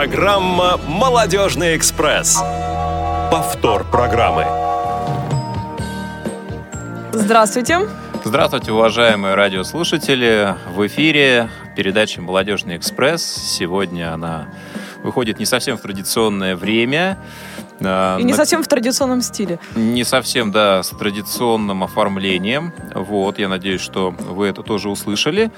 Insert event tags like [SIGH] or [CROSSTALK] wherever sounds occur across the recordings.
Программа «Молодежный экспресс». Повтор программы. Здравствуйте. Здравствуйте, уважаемые радиослушатели. В эфире передача «Молодежный экспресс». Сегодня она выходит не совсем в традиционное время. А, И не совсем в традиционном стиле. Не совсем, да, с традиционным оформлением. Вот, я надеюсь, что вы это тоже услышали.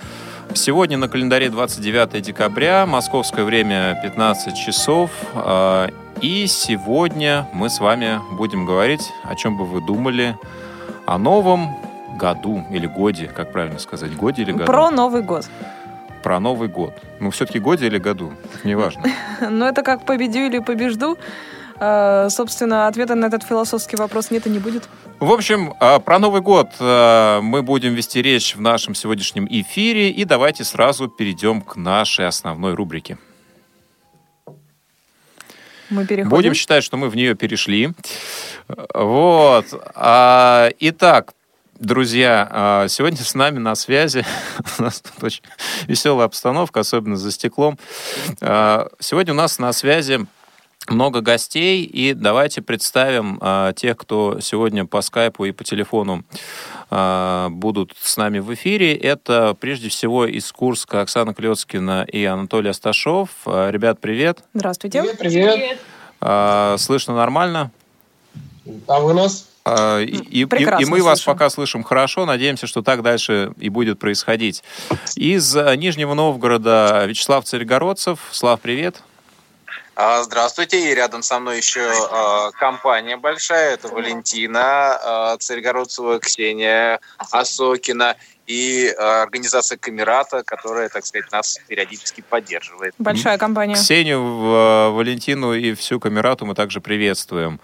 Сегодня на календаре 29 декабря, московское время 15 часов. А, и сегодня мы с вами будем говорить, о чем бы вы думали, о новом году или годе, как правильно сказать, годе или году? Про Новый год. Про Новый год. Ну, все-таки годе или году, неважно. [LAUGHS] Ну, это как победю или побежду. А, собственно, ответа на этот философский вопрос нет и не будет. В общем, а, про Новый год а, мы будем вести речь в нашем сегодняшнем эфире. И давайте сразу перейдем к нашей основной рубрике. Мы переходим. Будем считать, что мы в нее перешли. Вот. Итак, друзья, сегодня с нами на связи, [LAUGHS] у нас тут очень веселая обстановка, особенно за стеклом. Сегодня у нас на связи много гостей, и давайте представим э, тех, кто сегодня по скайпу и по телефону э, будут с нами в эфире. Это прежде всего из Курска Оксана Клецкина и Анатолий Асташов. Э, ребят, привет. Здравствуйте. Привет. привет. Э, слышно нормально? А вы нас? И, и, и мы слышим. вас пока слышим хорошо. Надеемся, что так дальше и будет происходить. Из Нижнего Новгорода Вячеслав Царегородцев. Слав, привет. А, здравствуйте, и рядом со мной еще э, компания большая, это Валентина э, Царегородцева, Ксения Осокина и организация Камерата, которая, так сказать, нас периодически поддерживает. Большая компания. Ксению, Валентину и всю Камерату мы также приветствуем.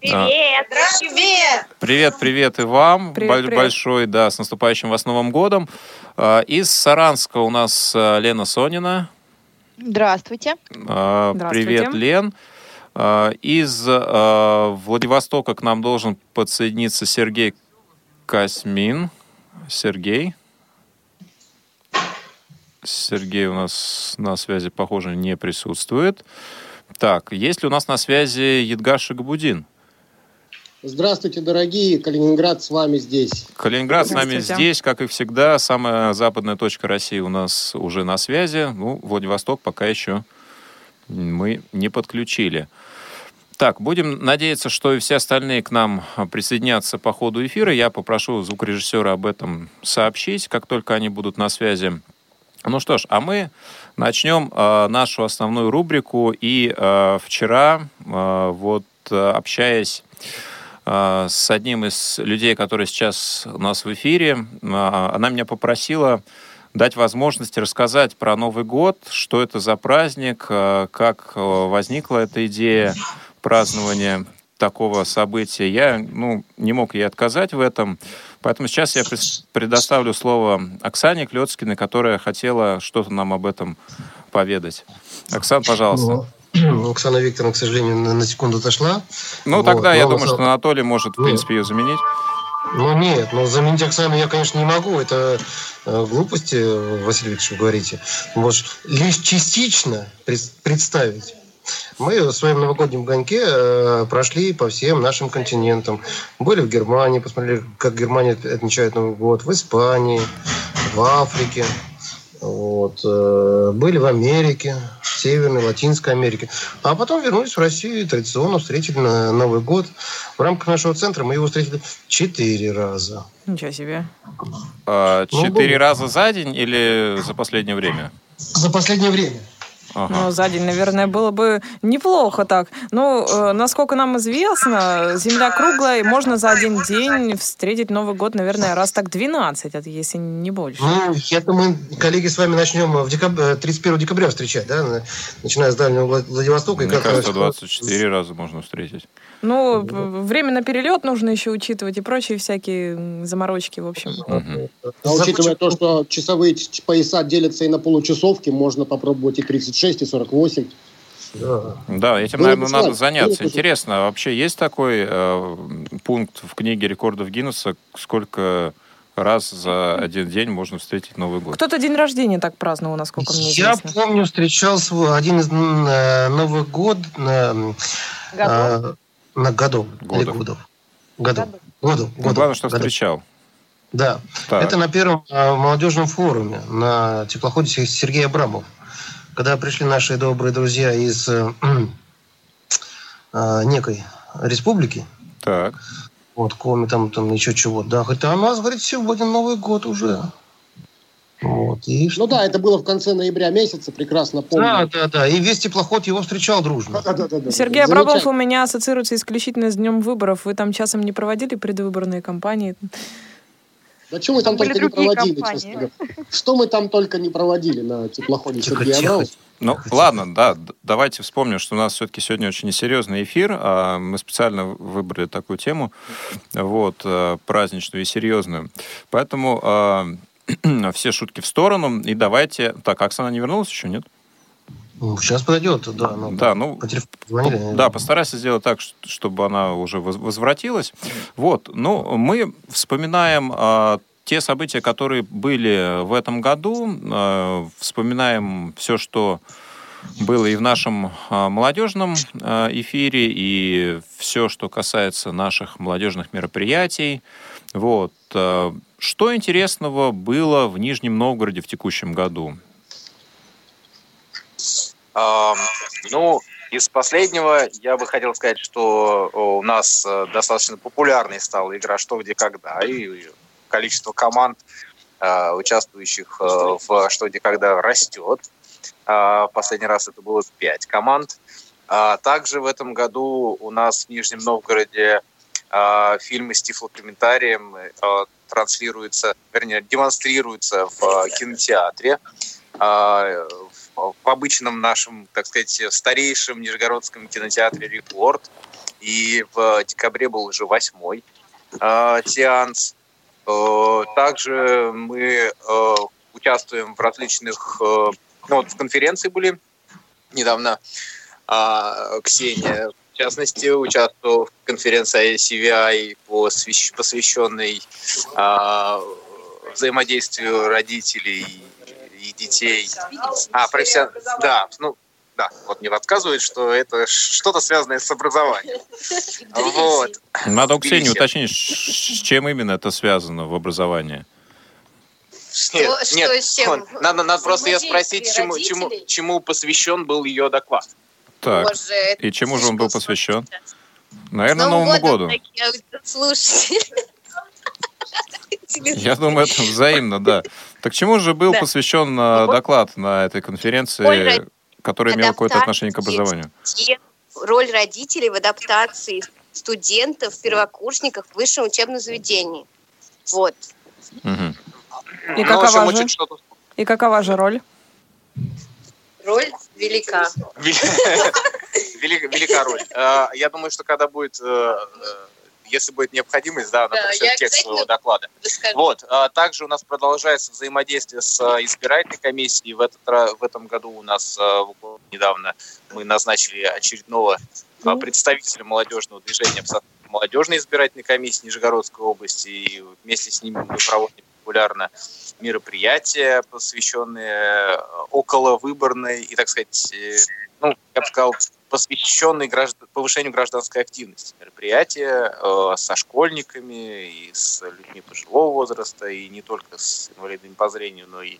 Привет! Привет! Привет, привет и вам. Привет, привет. Большой, да, с наступающим вас Новым годом. Из Саранска у нас Лена Сонина. Здравствуйте. А, Здравствуйте. Привет, Лен. А, из а, Владивостока к нам должен подсоединиться Сергей Космин. Сергей. Сергей у нас на связи, похоже, не присутствует. Так, есть ли у нас на связи Едгаш Габудин? Здравствуйте, дорогие. Калининград с вами здесь. Калининград с нами здесь, как и всегда. Самая западная точка России у нас уже на связи. Ну, Владивосток пока еще мы не подключили. Так, будем надеяться, что и все остальные к нам присоединятся по ходу эфира. Я попрошу звукорежиссера об этом сообщить, как только они будут на связи. Ну что ж, а мы начнем э, нашу основную рубрику. И э, вчера, э, вот общаясь а, с одним из людей, который сейчас у нас в эфире. А, она меня попросила дать возможность рассказать про Новый год, что это за праздник, а, как возникла эта идея празднования такого события. Я ну, не мог ей отказать в этом. Поэтому сейчас я предоставлю слово Оксане Клецкиной, которая хотела что-то нам об этом поведать. Оксан, пожалуйста. Ну, [CLEARS THROAT] Оксана Викторовна, к сожалению, на, на секунду отошла. Ну, вот. тогда Но я думаю, что Анатолий может, в принципе, ее заменить. Ну, нет, но заменить Оксану я, конечно, не могу. Это э, глупости, Василий Викторович, вы говорите. Может, лишь частично представить. Мы в своем новогоднем гонке э, прошли по всем нашим континентам. Были в Германии, посмотрели, как Германия отмечает Новый год, в Испании, в Африке. Вот. Э, были в Америке, Северной, Латинской Америке. А потом вернулись в Россию и традиционно встретили на Новый год. В рамках нашего центра мы его встретили четыре раза. Ничего себе. А, ну, четыре ну, раза за день или за последнее время? За последнее время. Ага. Ну, за день, наверное, было бы неплохо так. Ну, э, насколько нам известно, Земля круглая, и можно за один день встретить Новый год, наверное, раз так 12, это если не больше. Ну, это мы, коллеги, с вами начнем в декаб... 31 декабря встречать, да, начиная с Дальнего Владивостока. Мне кажется, 24 раза можно встретить. Ну, время на перелет нужно еще учитывать и прочие всякие заморочки, в общем. Угу. А учитывая то, что часовые пояса делятся и на получасовки, можно попробовать и 36, и 48. Да, да этим, Было наверное, надо заняться. Интересно, а вообще есть такой э, пункт в книге рекордов Гиннесса, сколько раз за один день можно встретить Новый год. Кто-то день рождения так праздновал, насколько мне Я известно. помню, встречал свой один из э, Новых год э, э, на годов. Годов. Или годов. Годов. Годов. Ну, годов, главное, что годов. встречал. Да. Так. Это на первом э, молодежном форуме на теплоходе Се- Сергей Абрамов. Когда пришли наши добрые друзья из э, [CLEARS THROAT] э, некой республики, Так. вот, Коми там, там еще чего, да, говорит, а у нас, говорит, сегодня Новый год уже. Вот, и Ну да, это было в конце ноября месяца, прекрасно помню. Да, да, да. И весь теплоход его встречал дружно. Да, да, да, да. Сергей Абрамов у меня ассоциируется исключительно с днем выборов. Вы там часом не проводили предвыборные кампании? Да что мы там Были только не проводили, компании. честно говоря. Что мы там только не проводили на теплоходе Сергея. Абрамова. Ну, ладно, да, давайте вспомним, что у нас все-таки сегодня очень несерьезный эфир. а Мы специально выбрали такую тему, вот, э, праздничную и серьезную. Поэтому э, [CLEARS THROAT] все шутки в сторону. И давайте... Так, Оксана не вернулась еще, нет? Ну, сейчас подойдет, да. ну, Да, ну, По телефону. Да, постарайся сделать так, чтобы она уже воз- возвратилась. Вот, ну, мы вспоминаем а, те события, которые были в этом году, а, вспоминаем все, что было и в нашем а, молодежном а, эфире, и все, что касается наших молодежных мероприятий. Вот. а, Что интересного было в Нижнем Новгороде в текущем году? Ну, из последнего я бы хотел сказать, что у нас э, достаточно популярной стала игра «Что, где, когда», и количество команд, э, участвующих э, в «Что, где, когда» растет. А, Последний раз это было пять команд. А Также в этом году у нас в Нижнем Новгороде а, фильмы с тифлокомментарием транслируются, вернее, демонстрируются в э, кинотеатре. А, в обычном нашем, так сказать, старейшем Нижегородском кинотеатре «Рекорд». И в декабре был уже восьмой э, сеанс. Э, также мы э, участвуем в различных... ну, вот в конференции были недавно. А, Ксения, частности, участвовала в конференции CVI, посвящ- посвященной а, взаимодействию родителей и детей. А, профессион... Да, ну, да, вот мне подсказывает, что это что-то связанное с образованием. Вот. Надо у Ксении уточнить, с чем именно это связано в образовании. Нет, что нет, с чем? [LAUGHS] надо, надо просто ее спросить, чему, чему, чему посвящен был ее доклад. Так, Боже, и чему же он был посвящен? сложно. Наверное, Новым Новому годом, году. слушатели. [LAUGHS] Я думаю, это взаимно, да. Так чему же был Да. посвящен э, доклад на этой конференции, Роль который имел какое-то отношение к образованию? Роль родителей в адаптации студентов, первокурсников в высшем учебном заведении. Вот. И Ну, какова же? учит что-то И какова же роль? Роль [LAUGHS] велика. Велика, роль. Э, Я думаю, что когда будет, э, э, если будет необходимость, да, она Да, пришлет текст своего доклада. Вот. а Также у нас продолжается взаимодействие с э, избирательной комиссией. В, этот, в этом году у нас недавно мы назначили очередного э, представителя молодежного движения молодежной избирательной комиссии Нижегородской области. И вместе с ними мы проводим регулярно мероприятия, посвященные э, околовыборной и, так сказать, э, ну, я бы сказал, посвященные граждан- повышению гражданской активности. Мероприятия э, со школьниками и с людьми пожилого возраста, и не только с инвалидами по зрению, но и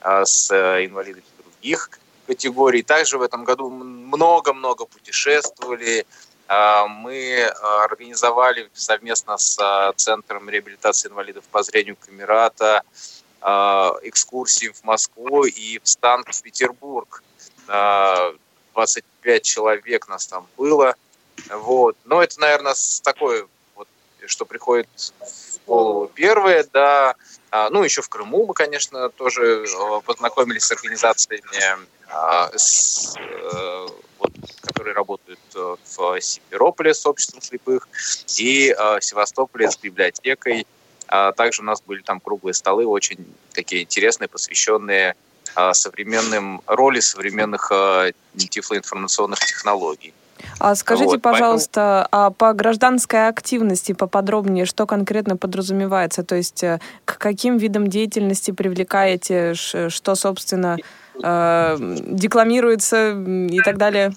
а, с э, инвалидами других категорий. Также в этом году много-много путешествовали. А, Мы а, организовали совместно с а, Центром реабилитации инвалидов по зрению Камерата экскурсии в Москву и в Санкт-Петербург. А, 25 человек нас там было. Вот. Но это, наверное, с такой вот, что приходит в голову первое, да. Ну, еще в Крыму мы, конечно, тоже познакомились с организациями, с, э, которые работают э, в Симферополе с обществом слепых и э, в Севастополе с библиотекой. А также у нас были там круглые столы, очень такие интересные, посвященные а, современным роли современных тифлоинформационных технологий. А скажите, вот, пожалуйста, поэтому... а по гражданской активности поподробнее, что конкретно подразумевается? То есть э, к каким видам деятельности привлекаете, что, собственно, э, декламируется и так далее?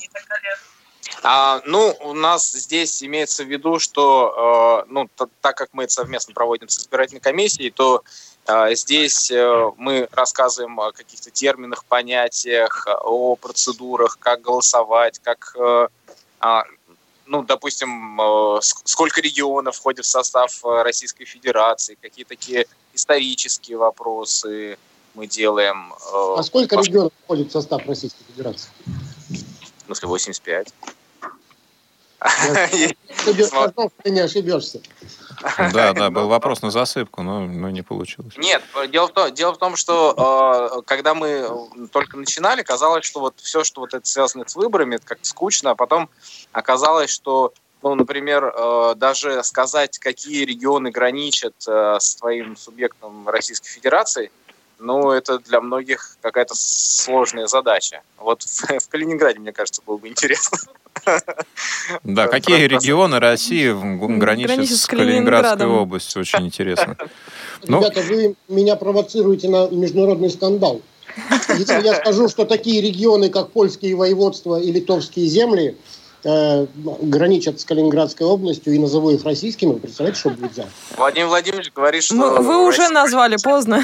А, ну, у нас здесь имеется в виду, что, э, ну, так как мы это совместно проводим с избирательной комиссией, то э, здесь э, мы рассказываем о каких-то терминах, понятиях, о процедурах, как голосовать, как, э, э, ну, допустим, э, сколько регионов входит в состав э, Российской Федерации, какие такие исторические вопросы мы делаем. Э, а сколько регионов входит в состав Российской Федерации? В смысле, 85. Ты не ошибешься. Да, да, [LAUGHS] был вопрос на засыпку, но, но не получилось. Нет, дело в, том, дело в том, что э, когда мы только начинали, казалось, что вот все, что вот это связано с выборами, это как-то скучно, а потом оказалось, что ну, например, э, даже сказать, какие регионы граничат э, с твоим субъектом Российской Федерации, ну, это для многих какая-то сложная задача. Вот в, [LAUGHS] в Калининграде, мне кажется, было бы интересно. [LAUGHS] Да, какие регионы России граничат с Калининградской областью? Очень интересно. [LAUGHS] Ну, Ребята, вы меня провоцируете на международный скандал. Если я скажу, что такие регионы, как польские воеводства и литовские земли, э, граничат с Калининградской областью и назову их российскими, представляете, что будет за? Владимир Владимирович говорит, что... Мы, вы уже назвали, поздно.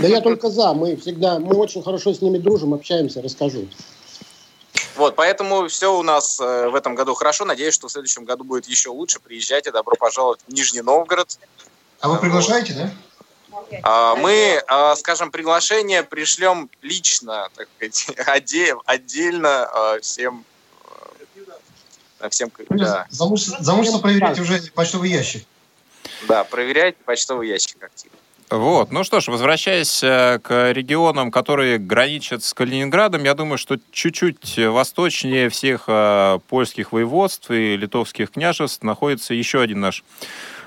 Да я только за. Мы всегда, мы очень хорошо с ними дружим, общаемся, расскажу. Вот, поэтому все у нас э, в этом году хорошо. Надеюсь, что в следующем году будет еще лучше. Приезжайте, добро пожаловать в Нижний Новгород. А вы приглашаете, да? А, мы, а, скажем, приглашение пришлем лично, так сказать, [LAUGHS] отдельно а, всем. всем да. Замужество проверять уже почтовый ящик. Да, проверяйте почтовый ящик активно. Вот. Ну что ж, возвращаясь э, к регионам, которые граничат с Калининградом, я думаю, что чуть-чуть восточнее всех э, польских воеводств и литовских княжеств находится еще один наш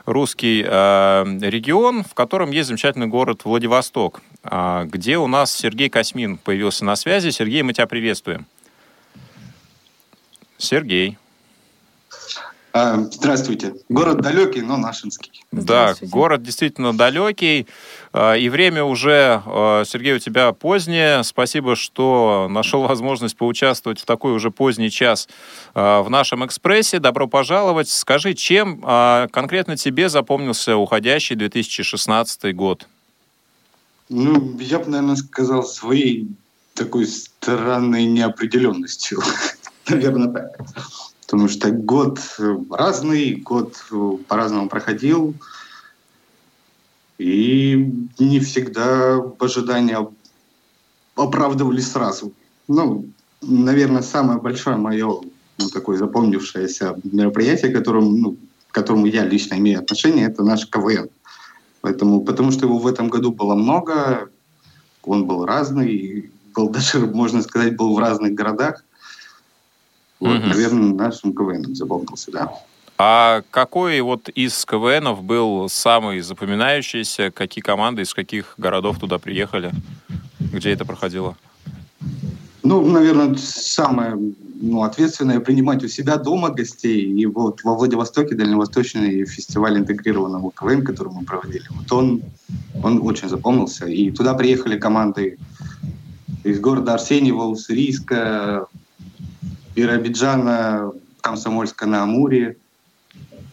русский э, регион, в котором есть замечательный город Владивосток, где у нас Сергей Космин появился на связи. Сергей, мы тебя приветствуем. Сергей. А, здравствуйте. Город далекий, но нашинский. Да, город действительно далекий. А, и время уже, а, Сергей, у тебя позднее. Спасибо, что нашел возможность поучаствовать в такой уже поздний час в нашем экспрессе. Добро пожаловать. Скажи, чем конкретно тебе запомнился уходящий 2016 год? Ну, я бы, наверное, сказал своей такой странной неопределенностью. [LAUGHS] Наверное, так потому что год э, разный, год э, по-разному проходил, и не всегда ожидания оправдывались сразу. Ну, наверное, самое большое мое ну, такое запомнившееся мероприятие, которому, ну, к которому я лично имею отношение, это наш КВН. Поэтому, потому что его в этом году было много, он был разный, был даже, можно сказать, был в разных городах. Вот, угу. наверное, нашим КВНом запомнился, да. А какой вот из КВНов был самый запоминающийся? Какие команды из каких городов туда приехали? Где это проходило? Ну, наверное, самое ну, ответственное принимать у себя дома гостей. И вот во Владивостоке дальневосточный фестиваль интегрированного КВН, который мы проводили, вот он, он очень запомнился. И туда приехали команды из города Арсеньева, Уссурийска, Биробиджана, Комсомольска на Амуре,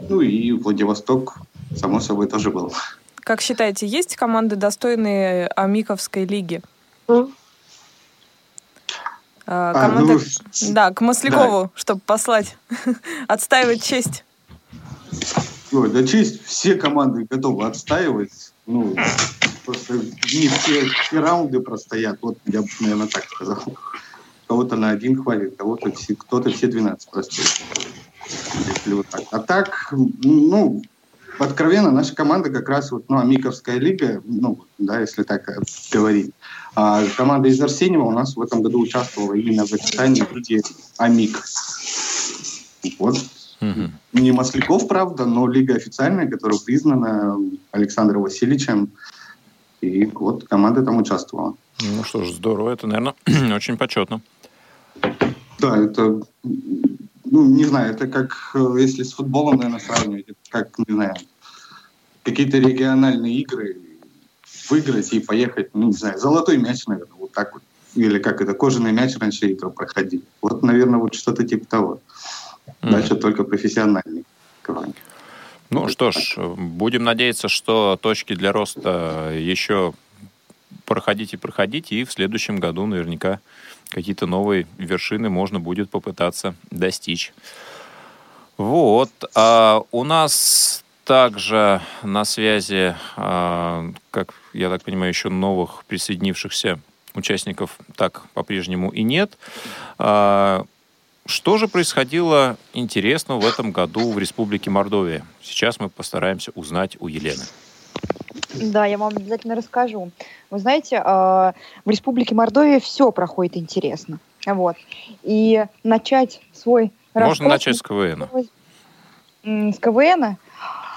ну и Владивосток, само собой, тоже был. Как считаете, есть команды, достойные Амиковской лиги? Mm. команда, а, ну, да, к Маслякову, да. чтобы послать, [LAUGHS] отстаивать честь. Ой, да честь все команды готовы отстаивать. Ну, просто не все, все раунды простоят. Вот я бы, наверное, так сказал кого-то на один хватит, кого-то все, кто-то все 12 простых. Если вот так. А так, ну, откровенно, наша команда как раз вот, ну, Амиковская лига, ну, да, если так говорить. А команда из Арсеньева у нас в этом году участвовала именно в описании лиги Амик. Вот. Угу. Не Масляков, правда, но лига официальная, которая признана Александром Васильевичем. И вот команда там участвовала. Ну что ж, здорово. Это, наверное, [CLEARS THROAT] очень почетно. Да, это ну, не знаю, это как, э, если с футболом, наверное, сравнивать, как, не знаю, какие-то региональные игры выиграть и поехать, ну, не знаю, золотой мяч, наверное, вот так вот. Или как это, кожаный мяч раньше игры проходил. Вот, наверное, вот что-то типа того. Mm. Дальше только профессиональный команде. Ну что ж, будем надеяться, что точки для роста еще проходить и проходить, и в следующем году наверняка какие-то новые вершины можно будет попытаться достичь. Вот. А у нас также на связи, а, как я так понимаю, еще новых присоединившихся участников так по-прежнему и нет. А, что же происходило интересного в этом году в Республике Мордовия? Сейчас мы постараемся узнать у Елены. Да, я вам обязательно расскажу. Вы знаете, а, в Республике Мордовия все проходит интересно. Вот. И начать свой Можно начать с КВН. С КВН?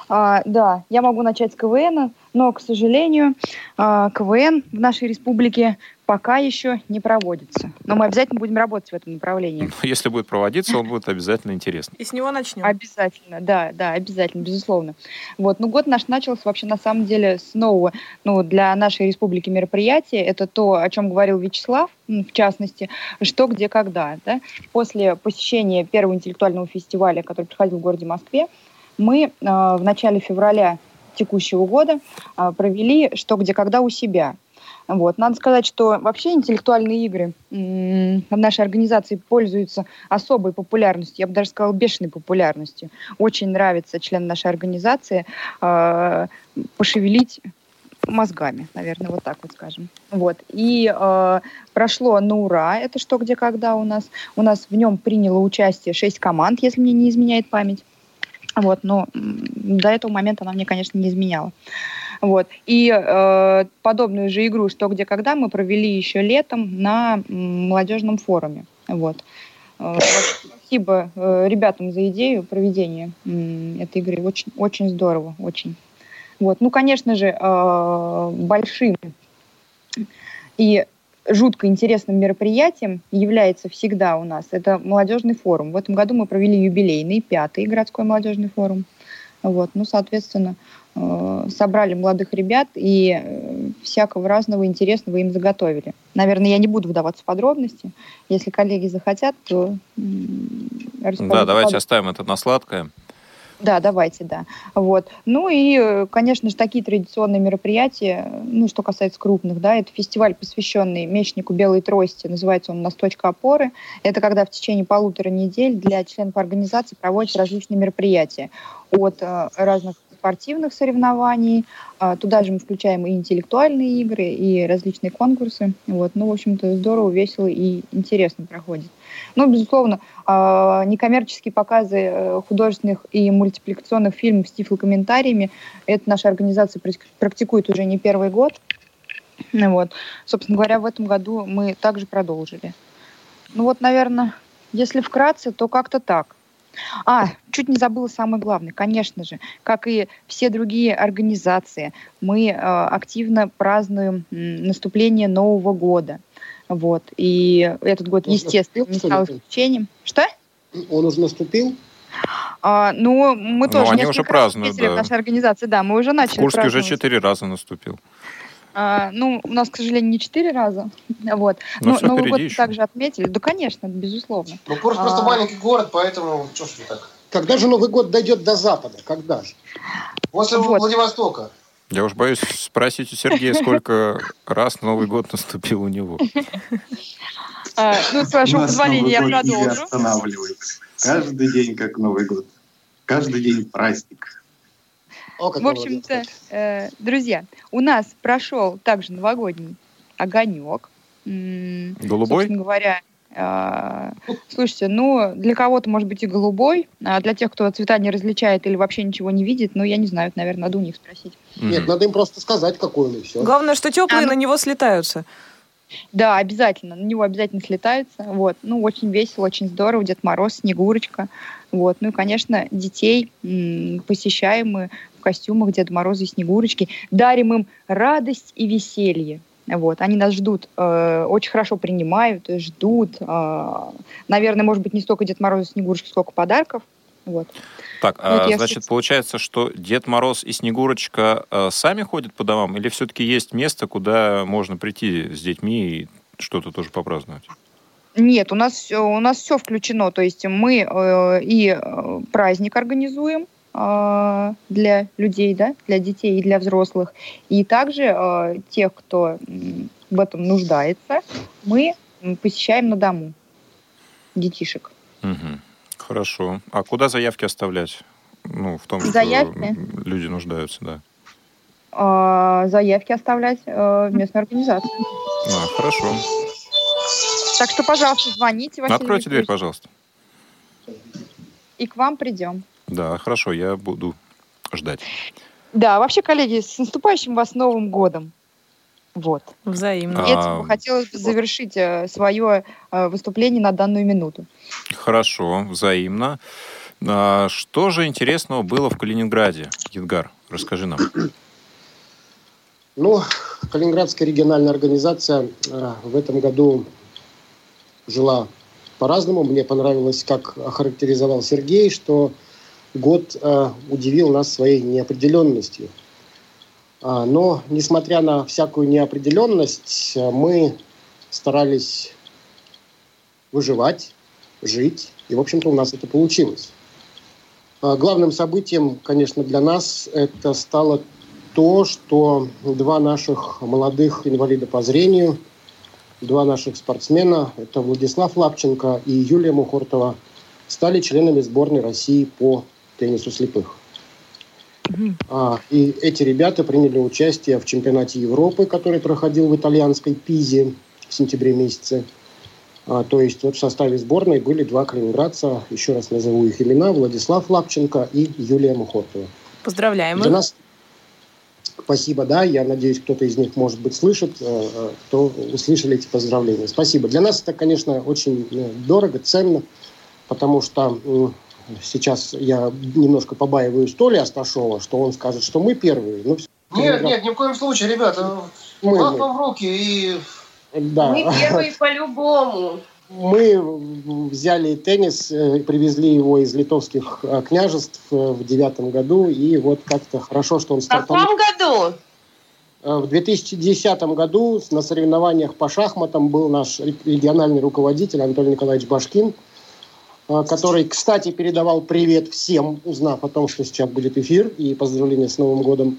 А, да, я могу начать с КВН, но, к сожалению, а, КВН в нашей республике пока еще не проводится. Но мы обязательно будем работать в этом направлении. Но ну, если будет проводиться, он будет обязательно интересен. И с него начнем. Обязательно, да, да, обязательно, безусловно. Вот, ну год наш начался вообще на самом деле с нового, ну, для нашей республики мероприятия. Это то, о чем говорил Вячеслав, в частности, что, где, когда. Да? После посещения первого интеллектуального фестиваля, который проходил в городе Москве, мы э, в начале февраля текущего года э, провели «Что, где, когда» у себя. Вот. Надо сказать, что вообще интеллектуальные игры в нашей организации пользуются особой популярностью, я бы даже сказала, бешеной популярностью. Очень нравится членам нашей организации э, пошевелить мозгами, наверное, вот так вот скажем. Вот. И э, прошло на ура, это что, где, когда у нас. У нас в нем приняло участие шесть команд, если мне не изменяет память. Вот, но до этого момента она мне, конечно, не изменяла. Вот. И э, подобную же игру «Что, где, когда» мы провели еще летом на молодежном форуме. Вот. Э, спасибо э, ребятам за идею проведения этой игры. Очень, очень здорово, очень. Вот. Ну, конечно же, э, большим и жутко интересным мероприятием является всегда у нас это молодежный форум. В этом году мы провели юбилейный, пятый городской молодежный форум. Вот, ну, соответственно, э, собрали молодых ребят и э, всякого разного интересного им заготовили. Наверное, я не буду вдаваться в подробности. Если коллеги захотят, то... Да, давайте оставим это на сладкое. Да, давайте, да. Вот. Ну и, конечно же, такие традиционные мероприятия, ну, что касается крупных, да, это фестиваль, посвященный мечнику белой трости, называется он «У нас точка опоры». Это когда в течение полутора недель для членов организации проводятся различные мероприятия от э, разных спортивных соревнований. А, туда же мы включаем и интеллектуальные игры, и различные конкурсы. Вот. Ну, в общем-то, здорово, весело и интересно проходит. Ну, безусловно, а, некоммерческие показы э, художественных и мультипликационных фильмов с тифлокомментариями это наша организация практикует уже не первый год. Вот. Собственно говоря, в этом году мы также продолжили. Ну вот, наверное, если вкратце, то как-то так. А, чуть не забыла самое главное, конечно же, как и все другие организации, мы э, активно празднуем наступление Нового года. Вот. И этот год, Он естественно, не стал исключением. Что? Он уже наступил? А, ну, мы ну, тоже они уже празднуют, да. в нашей организации, да, мы уже начали В Курске уже четыре раза наступил. А, ну, у нас, к сожалению, не четыре раза. Вот. Но, Но Новый год еще. также отметили. Да, конечно, безусловно. Ну, Курск а... просто маленький город, поэтому что ж так. Когда же Новый год дойдет до Запада? Когда же? После вот. Владивостока. Я уж боюсь спросить у Сергея, сколько раз Новый год наступил у него. А, ну, с вашего позволения, я продолжу. Каждый день как Новый год. Каждый день праздник. О, в общем-то, э, друзья, у нас прошел также новогодний огонек. Голубой? Собственно говоря, э, слушайте, ну, для кого-то, может быть, и голубой, а для тех, кто цвета не различает или вообще ничего не видит, ну, я не знаю, это, наверное, надо у них спросить. Нет, надо им просто сказать, какой он и все. Главное, что теплые а, на него слетаются. Да, обязательно. На него обязательно слетаются. Вот. Ну, очень весело, очень здорово. Дед Мороз, Снегурочка. Вот. Ну и, конечно, детей м- посещаем мы костюмах Деда Мороза и Снегурочки. Дарим им радость и веселье. Вот, они нас ждут, э, очень хорошо принимают, ждут. Э, наверное, может быть, не столько Дед Мороз и Снегурочки, сколько подарков. Вот. Так, а, значит, все... получается, что Дед Мороз и Снегурочка э, сами ходят по домам, или все-таки есть место, куда можно прийти с детьми и что-то тоже попраздновать? Нет, у нас у нас все включено. То есть мы э, и э, праздник организуем э, для людей, да, для детей и для взрослых. И также э, тех, кто в этом нуждается, мы посещаем на дому детишек. Угу. Хорошо. А куда заявки оставлять? Ну, в том, заявки? что люди нуждаются, да. А, заявки оставлять э, в местной организации. А, хорошо. Так что, пожалуйста, звоните, Василий Откройте дверь, пожалуйста. И к вам придем. Да, хорошо, я буду ждать. Да, вообще, коллеги, с наступающим вас Новым годом. Вот. Взаимно. Я а... хотелось бы завершить э, свое э, выступление на данную минуту. Хорошо, взаимно. А что же интересного было в Калининграде? Едгар, расскажи нам. Ну, Калининградская региональная организация э, в этом году жила по-разному. Мне понравилось, как охарактеризовал Сергей, что год э, удивил нас своей неопределенностью. А, но, несмотря на всякую неопределенность, э, мы старались выживать, жить, и, в общем-то, у нас это получилось. А, главным событием, конечно, для нас это стало то, что два наших молодых инвалида по зрению – два наших спортсмена, это Владислав Лапченко и Юлия Мухортова, стали членами сборной России по теннису слепых. А, и эти ребята приняли участие в чемпионате Европы, который проходил в итальянской Пизе в сентябре месяце. А, то есть вот в составе сборной были два калининградца, еще раз назову их имена, Владислав Лапченко и Юлия Мухортова. Поздравляем Для нас, Спасибо, да, я надеюсь, кто-то из них, может быть, слышит, э, э, кто услышали эти поздравления. Спасибо. Для нас это, конечно, очень э, дорого, ценно, потому что сейчас я немножко побаиваюсь Толи Асташова, что он скажет, что мы первые. Но нет, нет, ни в коем случае, ребята, мы, мы. в руки и... Да. Мы первые по-любому мы взяли теннис, э, привезли его из литовских э, княжеств э, в девятом году, и вот как-то хорошо, что он стартовал. В каком году? В 2010 году на соревнованиях по шахматам был наш региональный руководитель Анатолий Николаевич Башкин, который, кстати, передавал привет всем, узнав о том, что сейчас будет эфир, и поздравления с Новым годом.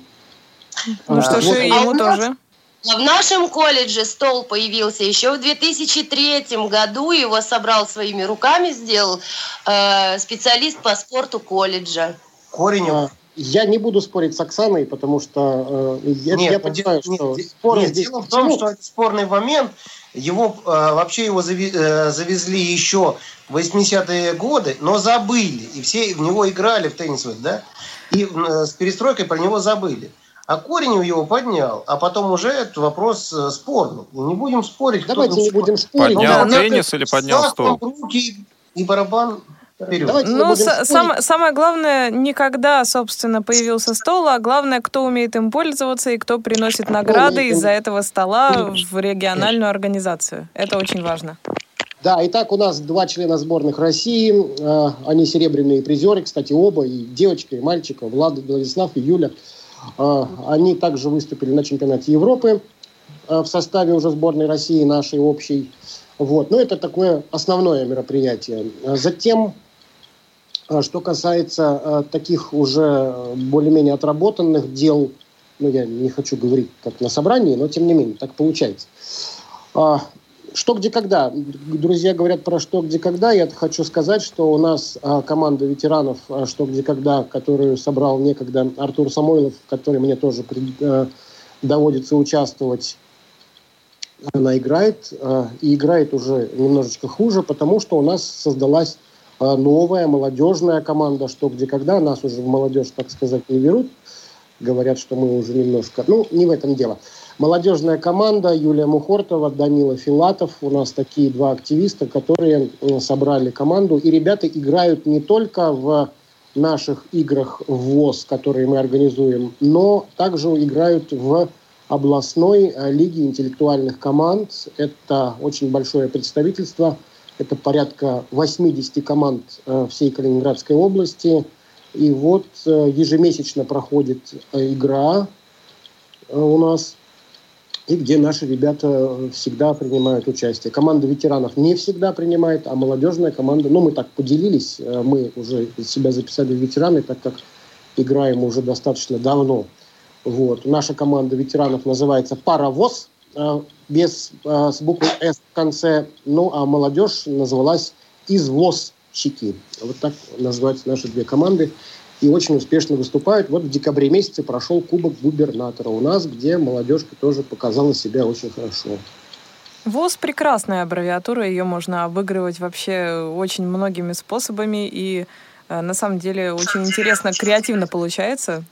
Ну что ж, вот. ему а тоже. В нашем колледже стол появился еще в 2003 году. Его собрал своими руками, сделал э, специалист по спорту колледжа. Коренев. Я не буду спорить с Оксаной, потому что э, я, нет, я понимаю, нет, что нет, спор нет, здесь... Дело в том, что это спорный момент. Его э, вообще его зави, э, завезли еще в 80-е годы, но забыли. И все в него играли в теннис, да? И э, с перестройкой про него забыли. А Коренев его поднял, а потом уже этот вопрос э, спорный. Не будем спорить. Давайте не будем спорить. Поднял да, теннис или поднял стол? руки и барабан Вперед. ну, сам, самое главное, не когда, собственно, появился стол, а главное, кто умеет им пользоваться и кто приносит награды из-за этого стола в региональную организацию. Это очень важно. Да, итак, у нас два члена сборных России. Э, они серебряные призеры, кстати, оба, и девочка, и мальчика, Влад, Владислав и Юля. А, они также выступили на чемпионате Европы а, в составе уже сборной России нашей общей. Вот. Но это такое основное мероприятие. Затем, что касается таких уже более-менее отработанных дел, ну, я не хочу говорить как на собрании, но тем не менее, так получается. Что, где, когда. Друзья говорят про что, где, когда. Я хочу сказать, что у нас а, команда ветеранов а, что, где, когда, которую собрал некогда Артур Самойлов, который мне тоже а, доводится участвовать. Она играет, а, и играет уже немножечко хуже, потому что у нас создалась а, новая молодежная команда «Что, где, когда». Нас уже в молодежь, так сказать, не берут. Говорят, что мы уже немножко... Ну, не в этом дело. Молодежная команда Юлия Мухортова, Данила Филатов. У нас такие два активиста, которые собрали команду. И ребята играют не только в наших играх в ВОЗ, которые мы организуем, но также играют в областной э, лиги интеллектуальных команд. Это очень большое представительство. Это порядка 80 команд э, всей Калининградской области. И вот э, ежемесячно проходит игра у нас, и где наши ребята всегда принимают участие. Команда ветеранов не всегда принимает, а молодежная команда, ну, мы так поделились, мы уже себя записали в ветераны, так как играем уже достаточно давно. Вот. Наша команда ветеранов называется «Паровоз», э, без, э, с буквой «С» в конце. Ну, а молодежь называлась «Извозчики». Вот так называются наши две команды. И очень успешно выступают. Вот в декабре месяце прошел Кубок губернатора у нас, где молодежка тоже показала себя очень хорошо. ВОЗ – прекрасная аббревиатура, ее можно обыгрывать вообще очень многими способами, и э, на самом деле очень интересно, креативно получается.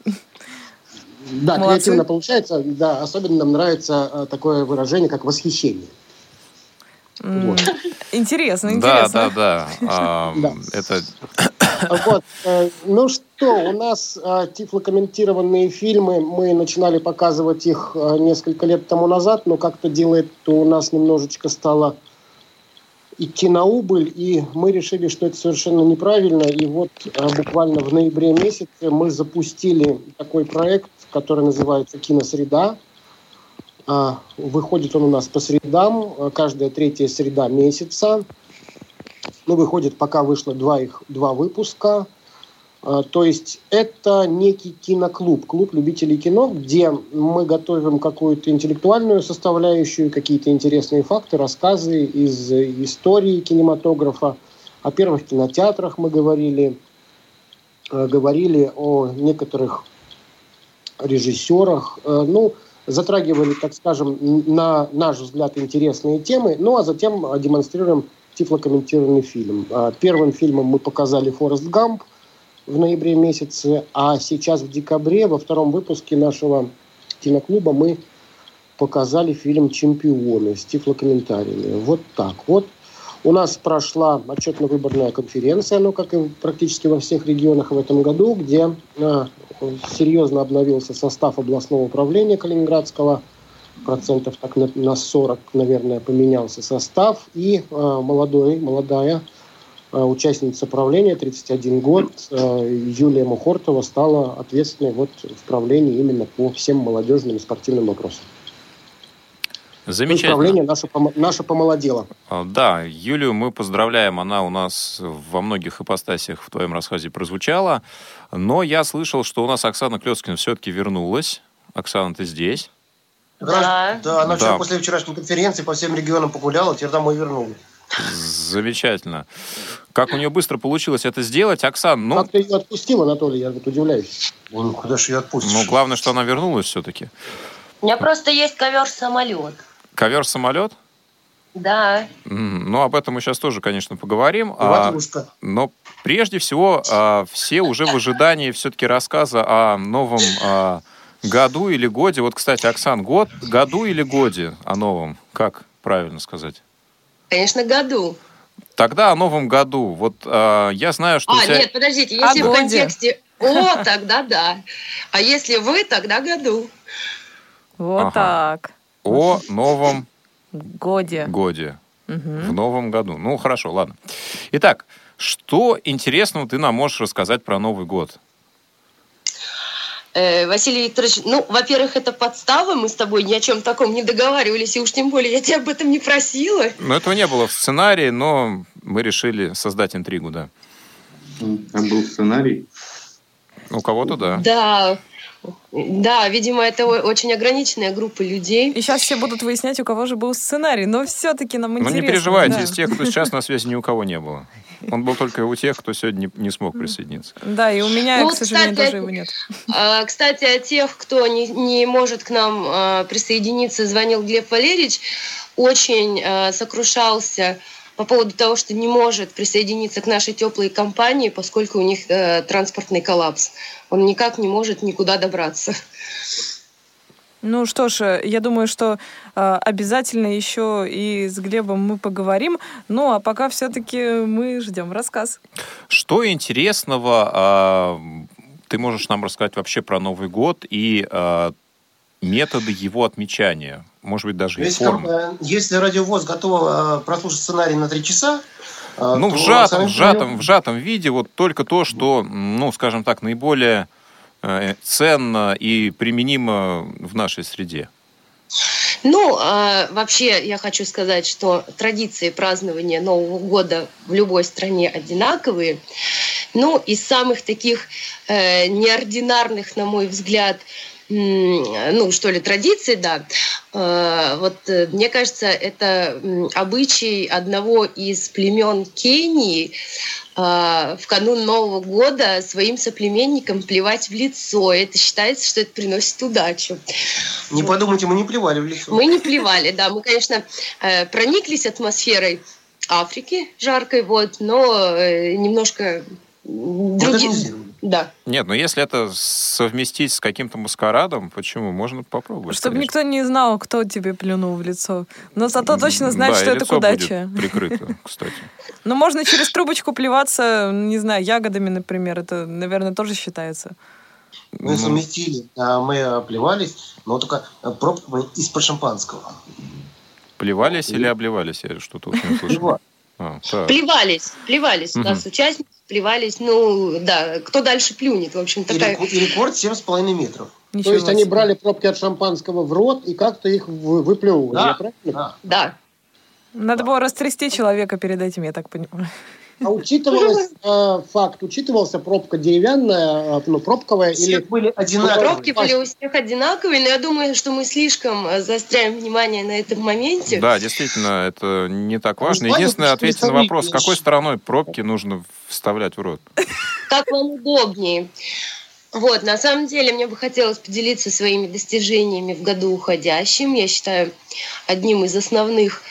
Да, Молодцы. креативно получается. Да, особенно нам нравится э, такое выражение, как восхищение. Вот. Интересно, интересно. Да, да, [LAUGHS] да. Это... Вот. Э, ну что, у нас э, тифлокомментированные фильмы, мы начинали показывать их несколько лет тому назад, но как-то делает у нас немножечко стало идти на убыль, и мы решили, что это совершенно неправильно. И вот буквально в ноябре месяце мы запустили такой проект который называется «Киносреда». А, выходит он у нас по средам, а, каждая третья среда месяца. Ну, выходит, пока вышло два, их, два выпуска. А, то есть это некий киноклуб, клуб любителей кино, где мы готовим какую-то интеллектуальную составляющую, какие-то интересные факты, рассказы из истории кинематографа. О первых кинотеатрах мы говорили, говорили о некоторых режиссерах. Э, ну, затрагивали, так скажем, на наш взгляд интересные темы, ну а затем э, демонстрируем тифлокомментированный фильм. Э, первым фильмом мы показали «Форест Гамп» в ноябре месяце, а сейчас в декабре во втором выпуске нашего киноклуба мы показали фильм «Чемпионы» с тифлокомментариями. Вот так вот. У нас прошла отчетно-выборная конференция, ну, как и практически во всех регионах в этом году, где серьезно обновился состав областного управления Калининградского, процентов так на 40, наверное, поменялся состав, и э, молодой, молодая э, участница правления, 31 год, э, Юлия Мухортова стала ответственной вот в правлении именно по всем молодежным и спортивным вопросам. Замечательно. Управление наше, наше помолодело. А, да, Юлию мы поздравляем. Она у нас во многих ипостасях в твоем рассказе прозвучала. Но я слышал, что у нас Оксана Клецкина все-таки вернулась. Оксана, ты здесь? Да. Да, она вчера да. после вчерашней конференции по всем регионам погуляла, теперь домой вернулась. Замечательно. Как у нее быстро получилось это сделать, Оксан, ну... Как ты ее отпустил, Анатолий, я вот удивляюсь. Ну, куда же ее отпустишь? Ну, главное, что она вернулась все-таки. У меня просто есть ковер-самолет. Ковер-самолет? Да. Ну, об этом мы сейчас тоже, конечно, поговорим. А, но прежде всего, а, все уже в ожидании все-таки рассказа о новом а, году или годе. Вот, кстати, Оксан, год, году или годе о новом? Как правильно сказать? Конечно, году. Тогда о новом году. Вот а, я знаю, что... А, вся... нет, подождите, если в контексте «о», тогда да. А если «вы», тогда году. Вот ага. так о новом годе. годе. Угу. В новом году. Ну, хорошо, ладно. Итак, что интересного ты нам можешь рассказать про Новый год? Э, Василий Викторович, ну, во-первых, это подстава, мы с тобой ни о чем таком не договаривались, и уж тем более я тебя об этом не просила. Ну, этого не было в сценарии, но мы решили создать интригу, да. Там был сценарий? У кого-то, да. Да, да, видимо, это очень ограниченная группа людей. И сейчас все будут выяснять, у кого же был сценарий, но все-таки нам интересно. Ну, не переживайте, да. из тех, кто сейчас на связи, ни у кого не было. Он был только у тех, кто сегодня не, не смог присоединиться. Да, и у меня, ну, к сожалению, кстати, тоже его нет. А, кстати, о тех, кто не, не может к нам а, присоединиться, звонил Глеб Валерьевич, очень а, сокрушался по поводу того, что не может присоединиться к нашей теплой компании, поскольку у них э, транспортный коллапс. Он никак не может никуда добраться. Ну что ж, я думаю, что э, обязательно еще и с Глебом мы поговорим. Ну а пока все-таки мы ждем рассказ. Что интересного э, ты можешь нам рассказать вообще про Новый год и э, методы его отмечания? Может быть, даже если, формы? Э, если радиовоз готова прослушать сценарий на три часа, ну, в сжатом, в, сжатом, в сжатом виде вот только то, что, ну, скажем так, наиболее ценно и применимо в нашей среде. Ну, э, вообще я хочу сказать, что традиции празднования Нового года в любой стране одинаковые. Ну, из самых таких э, неординарных, на мой взгляд, ну, что ли, традиций, да. Э, вот э, мне кажется, это обычай одного из племен Кении э, в канун Нового года своим соплеменникам плевать в лицо. Это считается, что это приносит удачу. Не вот. подумайте, мы не плевали в лицо. Мы не плевали, да. Мы, конечно, прониклись атмосферой Африки жаркой, вот, но немножко другие... Да. Нет, но если это совместить с каким-то маскарадом, почему? Можно попробовать. Чтобы конечно. никто не знал, кто тебе плюнул в лицо. Но зато точно знать, да, что это к удаче. прикрыто, [LAUGHS] кстати. Но можно через трубочку плеваться, не знаю, ягодами, например. Это, наверное, тоже считается. Мы ну, совместили, а мы плевались, но только пробка из-под шампанского. Плевались или обливались? Я что-то не слышал. А, плевались, плевались у нас участники плевались, ну, да, кто дальше плюнет, в общем, такая... И рекорд 7,5 метров. Ничего То есть себе. они брали пробки от шампанского в рот и как-то их выплевывали, да, правильно? Да. да. Надо было растрясти человека перед этим, я так понимаю. А учитывалось э, факт, учитывался пробка деревянная, э, ну, пробковая все или... были одинаковые. Пробки были у всех одинаковые, но я думаю, что мы слишком э, заостряем внимание на этом моменте. Да, действительно, это не так важно. Единственное, ответьте на вопрос, какой стороной пробки нужно вставлять в рот? Как вам удобнее. Вот, на самом деле, мне бы хотелось поделиться своими достижениями в году уходящем. Я считаю, одним из основных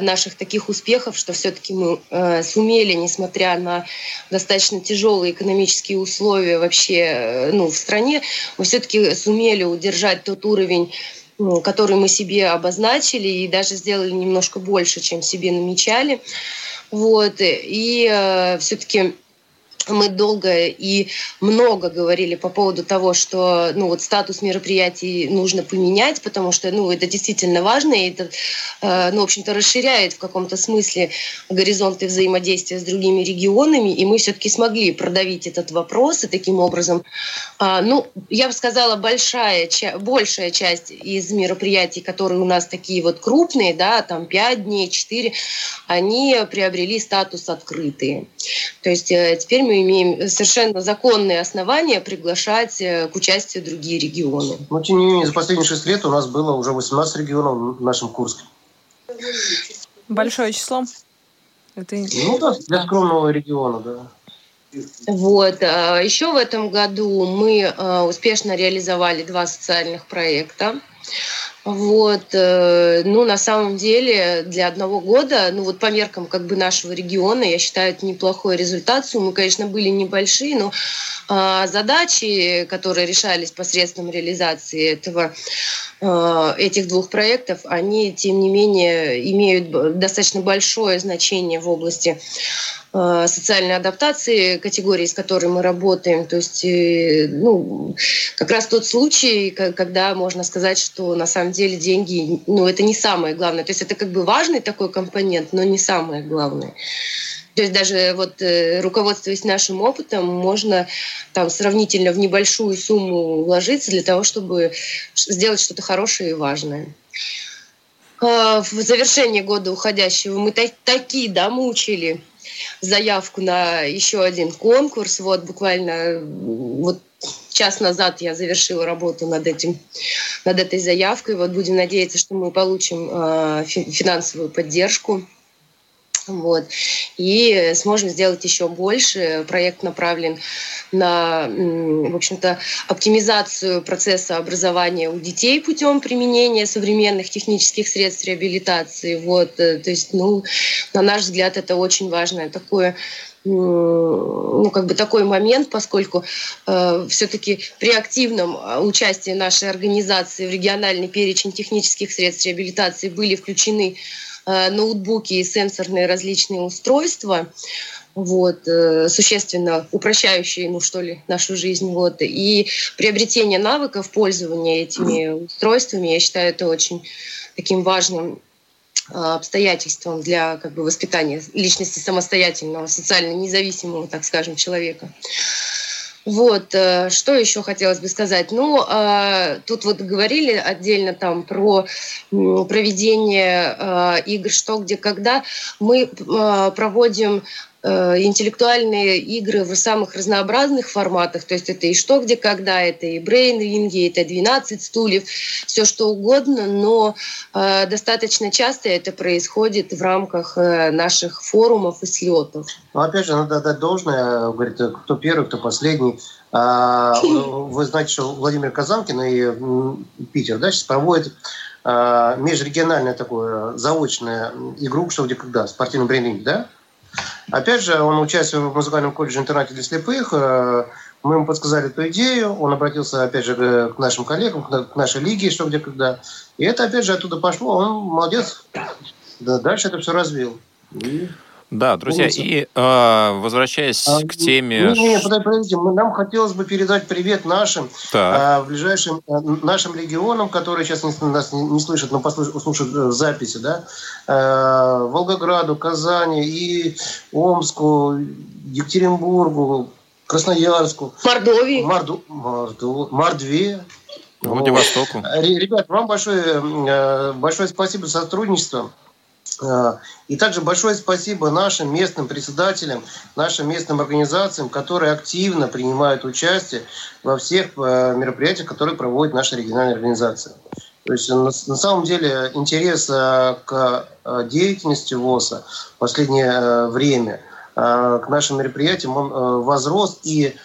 наших таких успехов, что все-таки мы э, сумели, несмотря на достаточно тяжелые экономические условия вообще э, ну, в стране, мы все-таки сумели удержать тот уровень который мы себе обозначили и даже сделали немножко больше, чем себе намечали. Вот. И э, все-таки мы долго и много говорили по поводу того, что ну, вот статус мероприятий нужно поменять, потому что ну, это действительно важно, и это, э, ну, в общем-то, расширяет в каком-то смысле горизонты взаимодействия с другими регионами, и мы все-таки смогли продавить этот вопрос, и таким образом, э, ну, я бы сказала, большая, большая часть из мероприятий, которые у нас такие вот крупные, да, там 5 дней, 4, они приобрели статус открытые. То есть э, теперь мы имеем совершенно законные основания приглашать э, к участию другие регионы. Но, тем не менее, за последние шесть лет у нас было уже 18 регионов в нашем Курске. Большое число? Это... Ну да, для скромного региона, да. Вот. А Еще в этом году мы э, успешно реализовали два социальных проекта. Вот, э, ну, на самом деле, для одного года, ну, вот по меркам как бы нашего региона, я считаю, это неплохой результат. Суммы, конечно, были небольшие, но э, задачи, которые решались посредством реализации этого, этих двух проектов, они, тем не менее, имеют достаточно большое значение в области Э, социальной адаптации категории, с которой мы работаем. То есть, э, ну, как раз тот случай, когда можно сказать, что на самом деле деньги, ну, это не самое главное. То есть это как бы важный такой компонент, но не самое главное. То есть даже вот э, руководствуясь нашим опытом, можно там сравнительно в небольшую сумму вложиться для того, чтобы сделать что-то хорошее и важное в завершении года уходящего мы так, такие да, мучили заявку на еще один конкурс. Вот буквально вот час назад я завершила работу над этим, над этой заявкой. Вот будем надеяться, что мы получим э, финансовую поддержку вот. И сможем сделать еще больше. Проект направлен на, в общем-то, оптимизацию процесса образования у детей путем применения современных технических средств реабилитации. Вот. То есть, ну, на наш взгляд, это очень важное такое ну, как бы такой момент, поскольку э, все-таки при активном э, участии нашей организации в региональный перечень технических средств реабилитации были включены ноутбуки и сенсорные различные устройства вот, существенно упрощающие, ну что ли, нашу жизнь. Вот. И приобретение навыков пользования этими устройствами, я считаю, это очень таким важным обстоятельством для как бы, воспитания личности самостоятельного, социально независимого, так скажем, человека. Вот, э, что еще хотелось бы сказать? Ну, э, тут вот говорили отдельно там про проведение э, игр «Что, где, когда». Мы проводим интеллектуальные игры в самых разнообразных форматах. То есть это и что, где, когда, это и брейн-ринги, это 12 стульев, все что угодно, но э, достаточно часто это происходит в рамках э, наших форумов и слетов. Ну, опять же, надо отдать должное, говорит, кто первый, кто последний. А, вы знаете, что Владимир Казанкин и Питер да, сейчас проводят а, межрегиональную такую заочную игру «Что, где, когда», спортивный брейн да? Опять же, он участвует в музыкальном колледже-интернате для слепых. Э, мы ему подсказали эту идею. Он обратился, опять же, к нашим коллегам, к нашей лиге, что где когда. И это, опять же, оттуда пошло. Он молодец. Да, дальше это все развил. И да, друзья, и э, возвращаясь а, к теме... Не, не, подождите, нам хотелось бы передать привет нашим э, ближайшим э, нашим регионам, которые сейчас не, нас не, не слышат, но послушают, услышат в записи, да, э, Волгограду, Казани и Омску, Екатеринбургу, Красноярску. Мордовии. Морду, Морду, Мордве. Владивостоку. Ребят, вам большое, э, большое спасибо за сотрудничество. А, и также большое спасибо нашим местным председателям, нашим местным организациям, которые активно принимают участие во всех э, мероприятиях, которые проводит наша региональная организация. То есть на, самом деле интерес э, к э, деятельности ВОЗа в последнее время к нашим мероприятиям он возрос и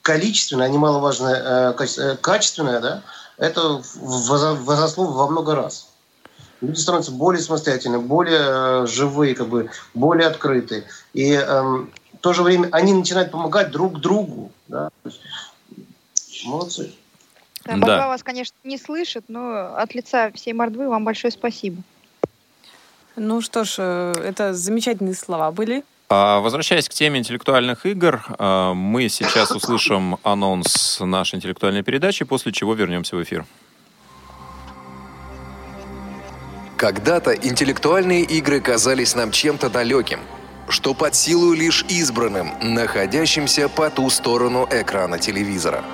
количественно, а немаловажное, качественное, да, это возросло во много раз люди становятся более самостоятельны, более э, живые, как бы, более открытые. И э, в то же время они начинают помогать друг другу. Да? Молодцы. Да, Москва да. вас, конечно, не слышит, но от лица всей Мордвы вам большое спасибо. Ну что ж, э, это замечательные слова были. А, возвращаясь к теме интеллектуальных игр, э, мы сейчас услышим анонс нашей интеллектуальной передачи, после чего вернемся в эфир. Когда-то интеллектуальные игры казались нам чем-то далеким, что под силу лишь избранным, находящимся по ту сторону экрана телевизора.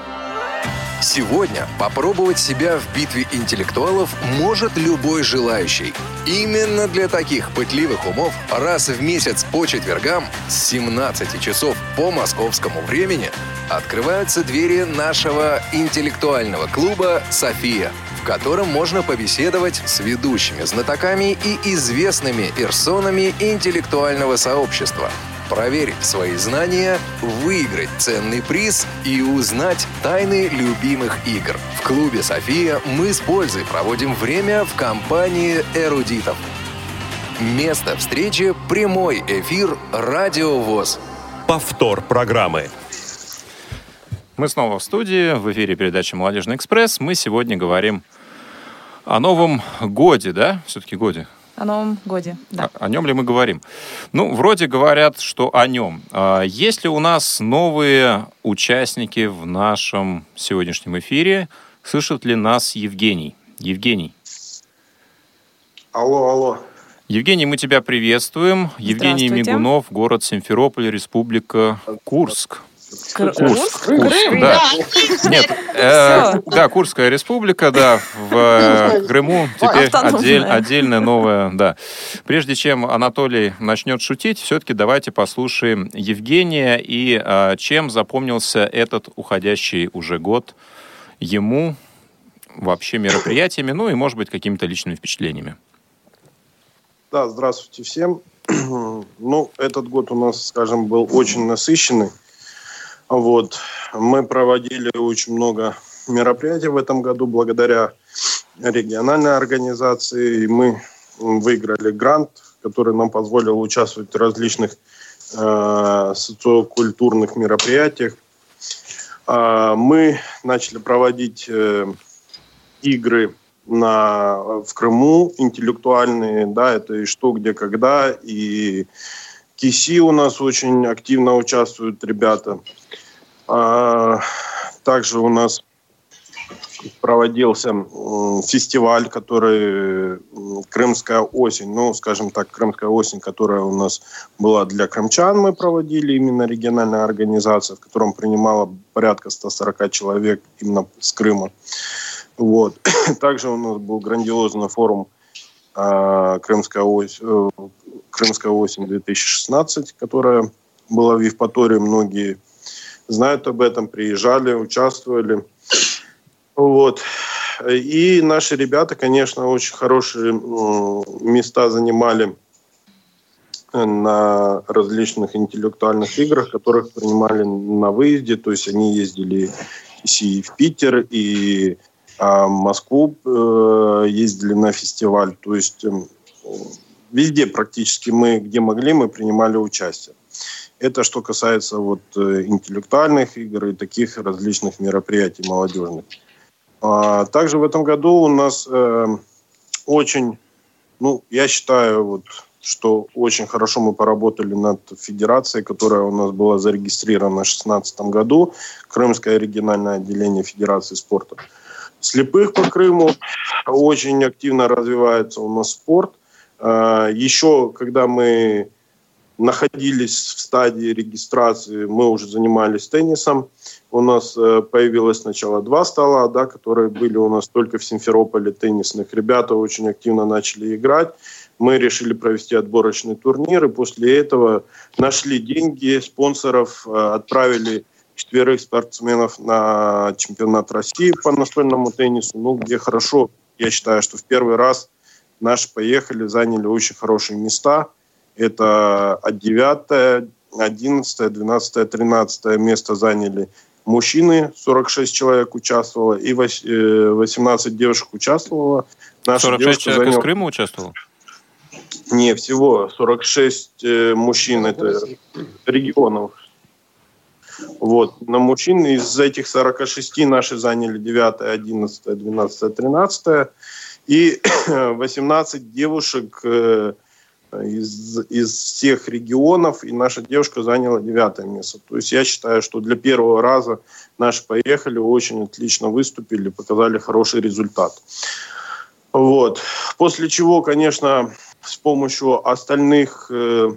Сегодня попробовать себя в битве интеллектуалов может любой желающий. Именно для таких пытливых умов раз в месяц по четвергам с 17 часов по московскому времени открываются двери нашего интеллектуального клуба «София», в котором можно побеседовать с ведущими знатоками и известными персонами интеллектуального сообщества, проверить свои знания, выиграть ценный приз и узнать тайны любимых игр. В клубе «София» мы с пользой проводим время в компании эрудитов. Место встречи – прямой эфир «Радио ВОЗ». Повтор программы. Мы снова в студии, в эфире передачи «Молодежный экспресс». Мы сегодня говорим о новом годе, да? Все-таки годе. О новом годе, да. О, о нем ли мы говорим? Ну, вроде говорят, что о нем. А есть ли у нас новые участники в нашем сегодняшнем эфире? Слышит ли нас Евгений? Евгений. Алло, алло. Евгений, мы тебя приветствуем. Евгений Мигунов, город Симферополь, Республика Курск. Курск. Курск, да. Нет, э, да, Курская республика, да, в э, Крыму теперь отдель, отдельная новая, да. Прежде чем Анатолий начнет шутить, все-таки давайте послушаем Евгения и э, чем запомнился этот уходящий уже год ему, вообще мероприятиями, ну и, может быть, какими-то личными впечатлениями. Да, здравствуйте всем. [CLEARS THROAT] Ну, этот год у нас, скажем, был очень насыщенный. Вот. Мы проводили очень много мероприятий в этом году благодаря региональной организации. И мы выиграли грант, который нам позволил участвовать в различных э, социокультурных мероприятиях. Э, мы начали проводить э, игры на, в Крыму интеллектуальные, да, это и что, где, когда, и КИСИ у нас очень активно участвуют ребята. А, также у нас проводился фестиваль, который Крымская осень, ну, скажем так, Крымская осень, которая у нас была для крымчан, мы проводили именно региональная организация, в котором принимала порядка 140 человек именно с Крыма. Вот. [COUGHS] Также у нас был грандиозный форум а, Крымская осень, э, Крымская осень 2016, которая была в Евпатории. Многие знают об этом, приезжали, участвовали. Вот. И наши ребята, конечно, очень хорошие места занимали на различных интеллектуальных играх, которых принимали на выезде. То есть они ездили и в Питер, и а, в Москву э, ездили на фестиваль. То есть везде практически мы, где могли, мы принимали участие. Это что касается вот э, интеллектуальных игр и таких различных мероприятий молодежных. А, также в этом году у нас э, очень, ну, я считаю, вот, что очень хорошо мы поработали над федерацией, которая у нас была зарегистрирована в 2016 году, Крымское региональное отделение Федерации спорта. Слепых по Крыму очень активно развивается у нас спорт. А, еще, когда мы находились в стадии регистрации, мы уже занимались теннисом. У нас э, появилось сначала два стола, да, которые были у нас только в Симферополе теннисных. Ребята очень активно начали играть. Мы решили провести отборочный турнир, и после этого нашли деньги спонсоров, э, отправили четверых спортсменов на чемпионат России по настольному теннису, ну, где хорошо, я считаю, что в первый раз наши поехали, заняли очень хорошие места – это 9, 11, 12, 13 место заняли мужчины, 46 человек участвовало, и 18 э, девушек участвовало. Наша 46 человек занял... из Крыма участвовало? Не, всего 46 э, мужчин, это регионов. Вот. На мужчин из этих 46 наши заняли 9, 11, 12, 13. И [COUGHS] 18 девушек э, из, из всех регионов, и наша девушка заняла девятое место. То есть я считаю, что для первого раза наши поехали, очень отлично выступили, показали хороший результат. Вот. После чего, конечно, с помощью остальных, э,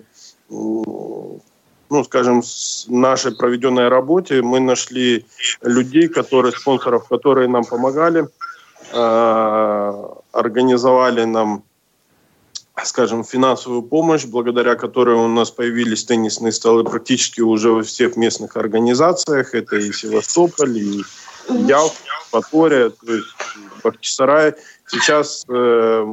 ну, скажем, с нашей проведенной работе мы нашли людей, которые, спонсоров, которые нам помогали, э, организовали нам скажем, финансовую помощь, благодаря которой у нас появились теннисные столы практически уже во всех местных организациях. Это и Севастополь, и Ялта, Патория, то есть Бахчисарай. Сейчас э,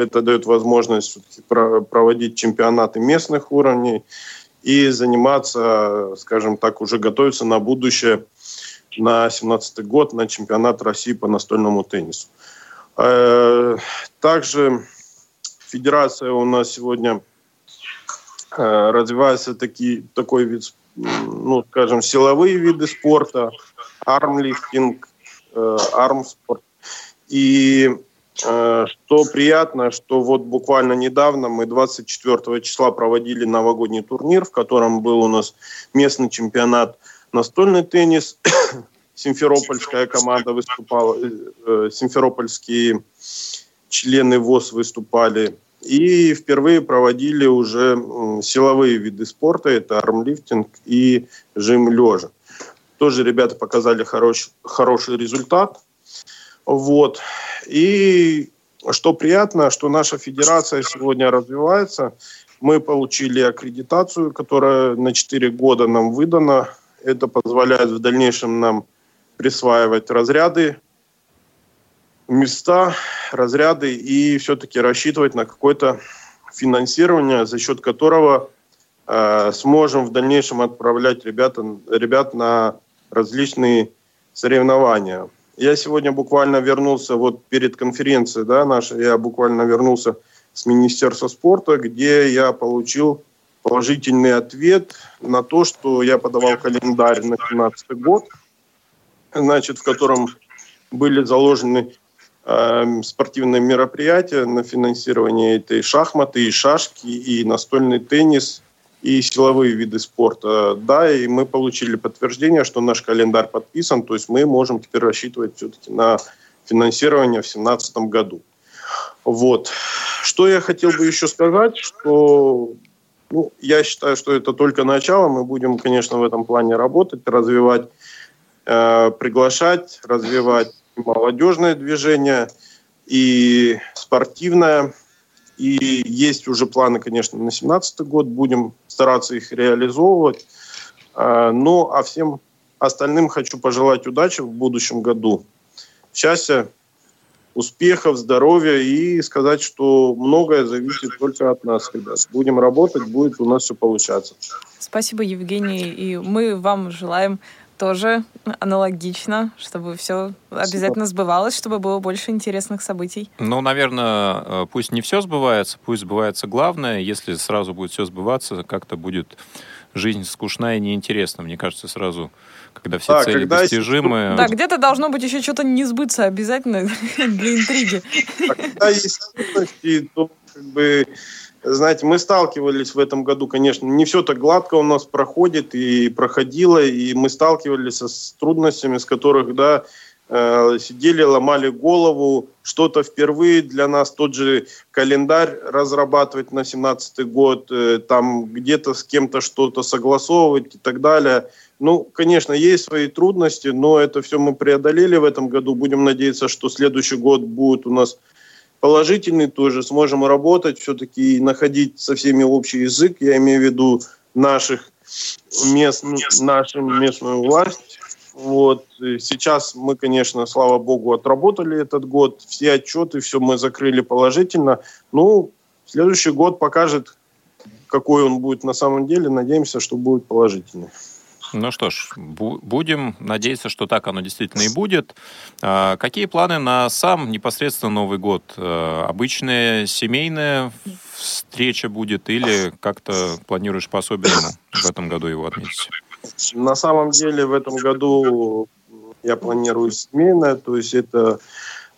это дает возможность проводить чемпионаты местных уровней и заниматься, скажем так, уже готовиться на будущее, на 2017 год, на чемпионат России по настольному теннису. Э, также федерация у нас сегодня э, развивается такие, такой вид, ну, скажем, силовые виды спорта, армлифтинг, э, армспорт. И что приятно, что вот буквально недавно мы 24 числа проводили новогодний турнир, в котором был у нас местный чемпионат настольный теннис. Симферопольская команда выступала, э, симферопольские члены ВОЗ выступали. И впервые проводили уже силовые виды спорта, это армлифтинг и жим лежа. Тоже ребята показали хорош, хороший результат. Вот. И что приятно, что наша федерация сегодня развивается. Мы получили аккредитацию, которая на 4 года нам выдана. Это позволяет в дальнейшем нам присваивать разряды места, разряды и все-таки рассчитывать на какое-то финансирование, за счет которого э, сможем в дальнейшем отправлять ребят, ребят на различные соревнования. Я сегодня буквально вернулся вот перед конференцией да, нашей, я буквально вернулся с Министерства спорта, где я получил положительный ответ на то, что я подавал календарь на 2017 год, значит, в котором были заложены э, спортивные мероприятия на финансирование этой шахматы, и шашки, и настольный теннис, и силовые виды спорта. Да, и мы получили подтверждение, что наш календарь подписан, то есть мы можем теперь рассчитывать все-таки на финансирование в 2017 году. Вот. Что я хотел бы еще сказать, что ну, я считаю, что это только начало. Мы будем, конечно, в этом плане работать, развивать, приглашать, развивать молодежное движение и спортивное. И есть уже планы, конечно, на 2017 год. Будем стараться их реализовывать. Э, ну, а всем остальным хочу пожелать удачи в будущем году. Счастья, успехов, здоровья и сказать, что многое зависит только от нас, ребят. Будем работать, будет у нас все получаться. Спасибо, Евгений. И мы вам желаем тоже аналогично, чтобы все обязательно сбывалось, чтобы было больше интересных событий. Ну, наверное, э, пусть не все сбывается, пусть сбывается главное. Если сразу будет все сбываться, как-то будет жизнь скучная и неинтересна. Мне кажется, сразу когда все да, цели когда достижимы. Да, где-то должно быть еще что-то не сбыться обязательно [LAUGHS] для интриги. А когда есть то как бы знаете, мы сталкивались в этом году, конечно, не все так гладко у нас проходит и проходило, и мы сталкивались с трудностями, с которых, да, э, сидели, ломали голову, что-то впервые для нас, тот же календарь разрабатывать на 17 год, э, там где-то с кем-то что-то согласовывать и так далее – ну, конечно, есть свои трудности, но это все мы преодолели в этом году. Будем надеяться, что следующий год будет у нас положительный тоже. Сможем работать все-таки находить со всеми общий язык. Я имею в виду наших мест, нашу местную власть. Вот. сейчас мы, конечно, слава богу, отработали этот год. Все отчеты, все мы закрыли положительно. Ну, следующий год покажет, какой он будет на самом деле. Надеемся, что будет положительный. Ну что ж, бу- будем надеяться, что так оно действительно и будет. А, какие планы на сам непосредственно Новый год? А, обычная семейная встреча будет или как-то планируешь по-особенному в этом году его отметить? На самом деле в этом году я планирую семейное, то есть это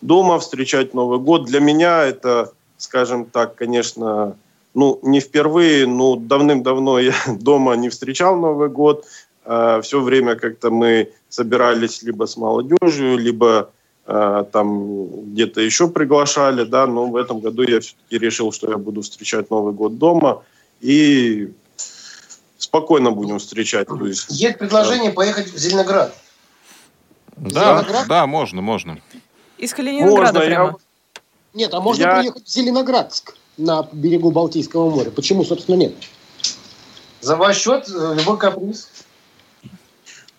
дома встречать Новый год. Для меня это, скажем так, конечно, ну, не впервые, но давным-давно я [LAUGHS] дома не встречал Новый год. Э, все время как-то мы собирались либо с молодежью, либо э, там где-то еще приглашали, да, но в этом году я все-таки решил, что я буду встречать Новый год дома и спокойно будем встречать. То есть, есть предложение да. поехать в Зеленоград. Да, Зеленоград? да, можно, можно. Из Калининграда можно, прямо. Я... Нет, а можно я... приехать в Зеленоградск на берегу Балтийского моря. Почему, собственно, нет? За ваш счет э, любой каприз.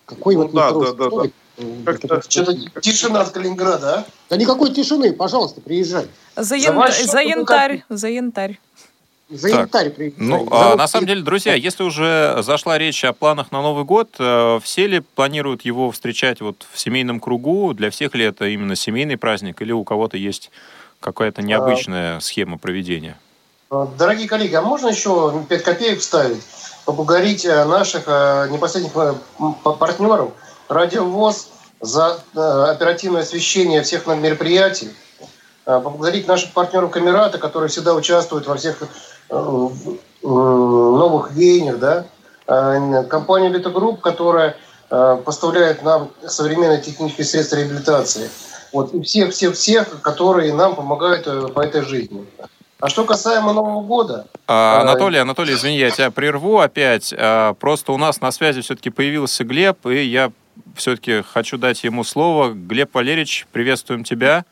Какой ну, вот да, да, да, да. Как-то... Что-то тишина от Калининграда, а? Да никакой тишины, пожалуйста, приезжай. За, ян... за, за янтарь, за янтарь. За янтарь приезжай. Ну, а, на самом деле, друзья, если уже зашла речь о планах на Новый год, э, все ли планируют его встречать вот в семейном кругу? Для всех ли это именно семейный праздник или у кого-то есть какая-то необычная а... схема проведения? Дорогие коллеги, а можно еще 5 копеек вставить? Поблагодарить э, наших э, непосредственных э, партнеров, Радиовоз, за оперативное освещение всех мероприятий, поблагодарить наших партнеров Камерата, которые всегда участвуют во всех новых веяниях, да, компанию Витагрупп, которая поставляет нам современные технические средства реабилитации. Вот, и всех-всех-всех, которые нам помогают по этой жизни. А что касаемо Нового года... А, Анатолий, Анатолий, извини, я тебя прерву опять. А, просто у нас на связи все-таки появился Глеб, и я все-таки хочу дать ему слово. Глеб Валерьевич, приветствуем тебя.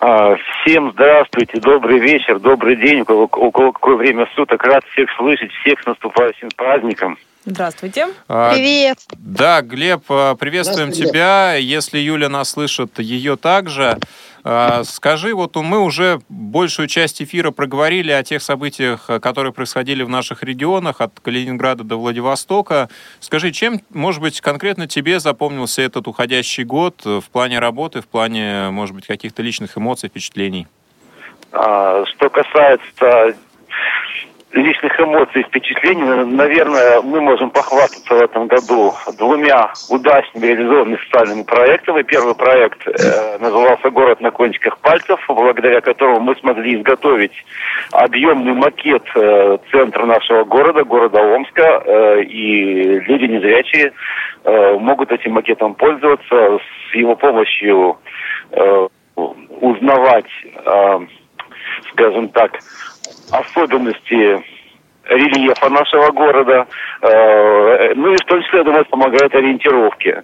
А, всем здравствуйте, добрый вечер, добрый день, у кого, у кого какое время суток. Рад всех слышать, всех с наступающим праздником. Здравствуйте. А, Привет. Да, Глеб, приветствуем тебя. Если Юля нас слышит, ее также. А, скажи, вот мы уже большую часть эфира проговорили о тех событиях, которые происходили в наших регионах, от Калининграда до Владивостока. Скажи, чем, может быть, конкретно тебе запомнился этот уходящий год в плане работы, в плане, может быть, каких-то личных эмоций, впечатлений? А, что касается личных эмоций и впечатлений, наверное, мы можем похвастаться в этом году двумя удачными реализованными социальными проектами. Первый проект э, назывался «Город на кончиках пальцев», благодаря которому мы смогли изготовить объемный макет э, центра нашего города, города Омска, э, и люди незрячие э, могут этим макетом пользоваться, с его помощью э, узнавать, э, скажем так, особенности рельефа нашего города, э, ну и в том числе, думаю, помогает ориентировке.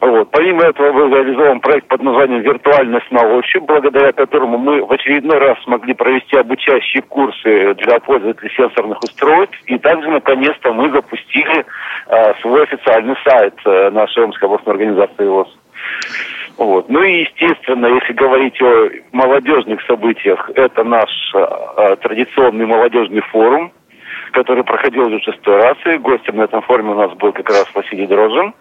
Вот. Помимо этого был реализован проект под названием «Виртуальность на ощупь», благодаря которому мы в очередной раз смогли провести обучающие курсы для пользователей сенсорных устройств. И также, наконец-то, мы запустили э, свой официальный сайт э, нашей Омской областной организации ВОЗ. Вот. Ну и, естественно, если говорить о молодежных событиях, это наш э, традиционный молодежный форум, который проходил уже шестой раз, и гостем на этом форуме у нас был как раз Василий Дрожжин.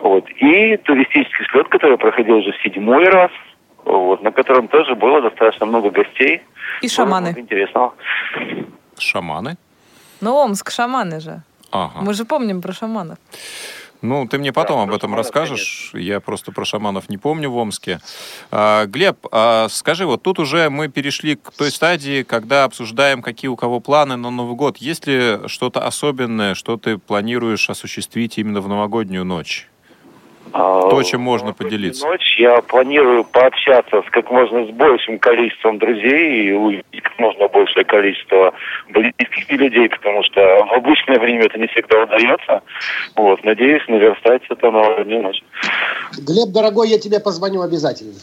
Вот. И туристический слет, который проходил уже седьмой раз, вот, на котором тоже было достаточно много гостей. И шаманы. Интересного. Шаманы? Ну, Омск, шаманы же. Ага. Мы же помним про шаманов. Ну, ты мне потом об этом расскажешь. Конечно. Я просто про шаманов не помню в Омске. А, Глеб, а, скажи, вот тут уже мы перешли к той стадии, когда обсуждаем, какие у кого планы на Новый год. Есть ли что-то особенное, что ты планируешь осуществить именно в новогоднюю ночь? То, чем можно поделиться. Ночь я планирую пообщаться с как можно с большим количеством друзей и увидеть как можно большее количество близких людей, потому что в обычное время это не всегда удается. Вот, надеюсь наверстать это на ночь. Глеб, дорогой, я тебе позвоню обязательно.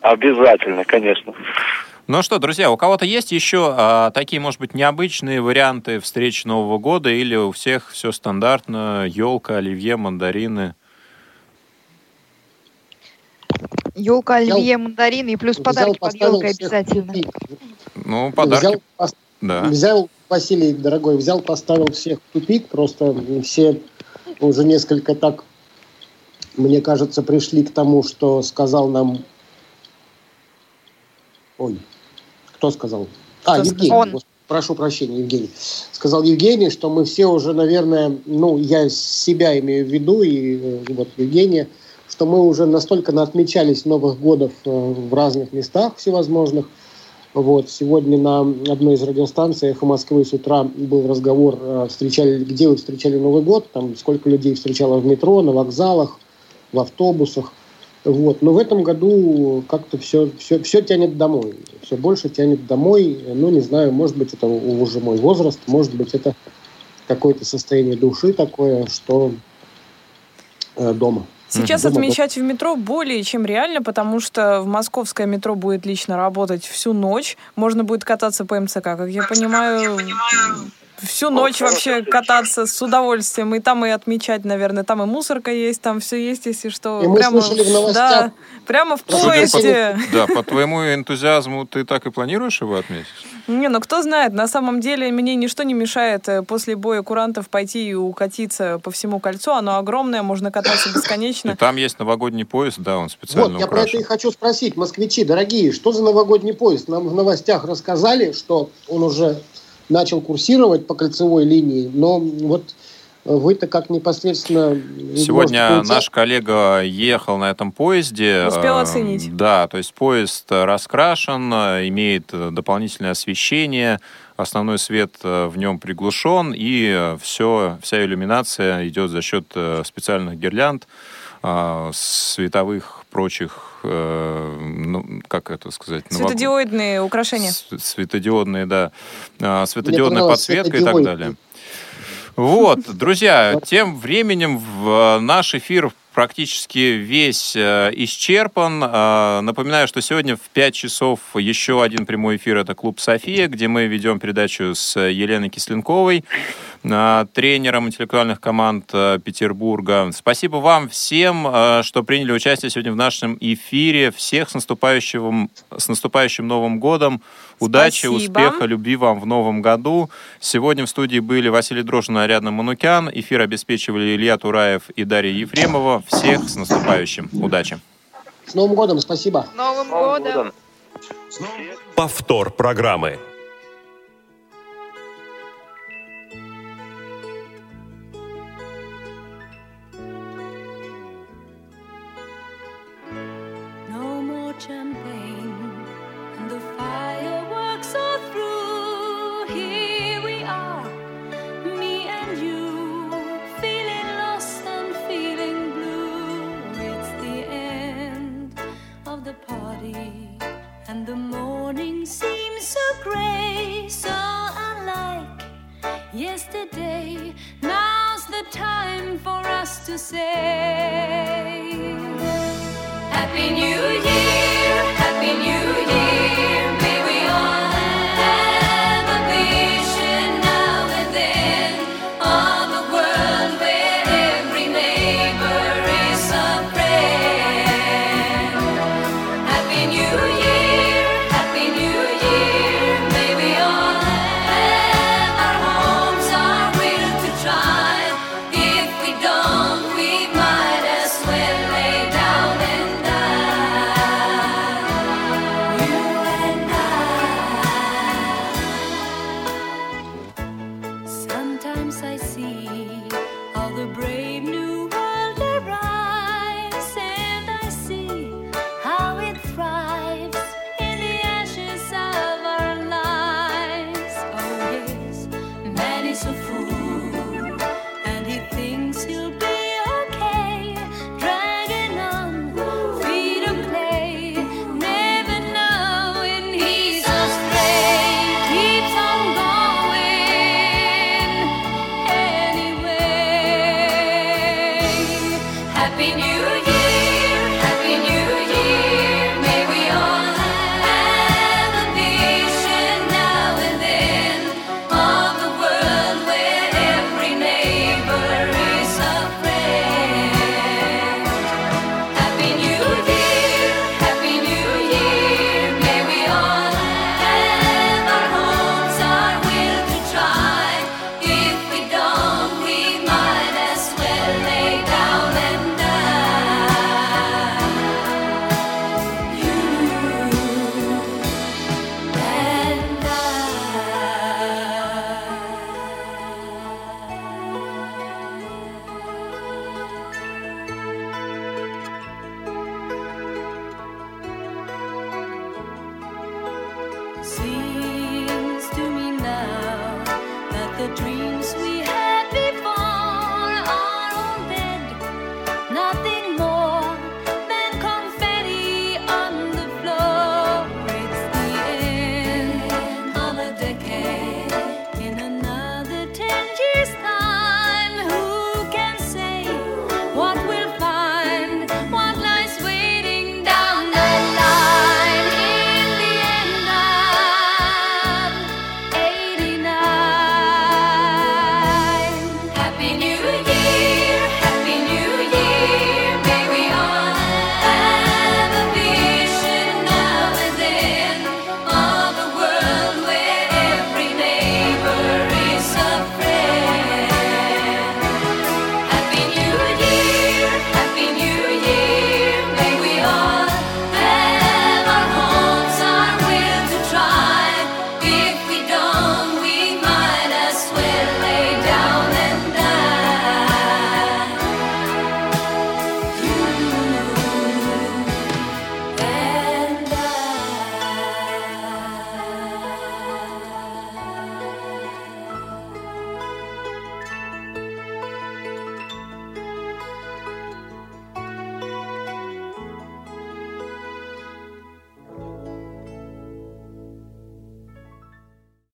Обязательно, конечно. Ну что, друзья, у кого-то есть еще а, такие, может быть, необычные варианты встреч Нового года или у всех все стандартно, елка, оливье, мандарины? Елка, оливье, мандарины и плюс подарки под елкой обязательно. Ну, подарки. Взял, пос... да. взял, Василий, дорогой, взял, поставил всех в тупик, просто все уже несколько так, мне кажется, пришли к тому, что сказал нам... Ой, кто сказал? А, кто Евгений. Он. Прошу прощения, Евгений. Сказал Евгений, что мы все уже, наверное, ну, я себя имею в виду, и э, вот Евгения, что мы уже настолько отмечались Новых годов э, в разных местах всевозможных. Вот. Сегодня на одной из радиостанций «Эхо Москвы» с утра был разговор, э, встречали, где вы встречали Новый год, там сколько людей встречало в метро, на вокзалах, в автобусах. Вот. Но в этом году как-то все, все, все тянет домой. Все больше тянет домой. Ну, не знаю, может быть, это уже мой возраст, может быть, это какое-то состояние души такое, что э, дома. Сейчас отмечать в метро более чем реально, потому что в московское метро будет лично работать всю ночь. Можно будет кататься по МЦК, как я понимаю, всю ночь вообще кататься с удовольствием. И там и отмечать, наверное, там и мусорка есть, там все есть, если что. И мы прямо, слышали в новостях. Да, прямо в поезде. По, [LAUGHS] да, по твоему энтузиазму ты так и планируешь его отметить? Не, ну кто знает, на самом деле мне ничто не мешает э, после боя курантов пойти и укатиться по всему кольцу. Оно огромное, можно кататься бесконечно. И там есть новогодний поезд, да, он специально Вот, я про это и хочу спросить. Москвичи, дорогие, что за новогодний поезд? Нам в новостях рассказали, что он уже начал курсировать по кольцевой линии, но вот вы-то как непосредственно... Сегодня наш коллега ехал на этом поезде. Успел э, оценить. Да, то есть поезд раскрашен, имеет дополнительное освещение, основной свет э, в нем приглушен, и все, вся иллюминация идет за счет э, специальных гирлянд, световых прочих, ну, как это сказать? Светодиодные новог... украшения. Светодиодные, да. Светодиодная подсветка и так далее. Вот, друзья, тем временем в наш эфир практически весь э, исчерпан. Э, напоминаю, что сегодня в 5 часов еще один прямой эфир. Это «Клуб София», где мы ведем передачу с Еленой Кисленковой, э, тренером интеллектуальных команд Петербурга. Спасибо вам всем, что приняли участие сегодня в нашем эфире. Всех с наступающим, с наступающим Новым годом. Удачи, Спасибо. успеха, любви вам в новом году. Сегодня в студии были Василий Дрожин и Ариадна Манукян. Эфир обеспечивали Илья Тураев и Дарья Ефремова. Всех с наступающим. Удачи. С Новым годом, спасибо. С Новым, Новым годом. годом. Повтор программы. Seems so gray, so unlike yesterday. Now's the time for us to say.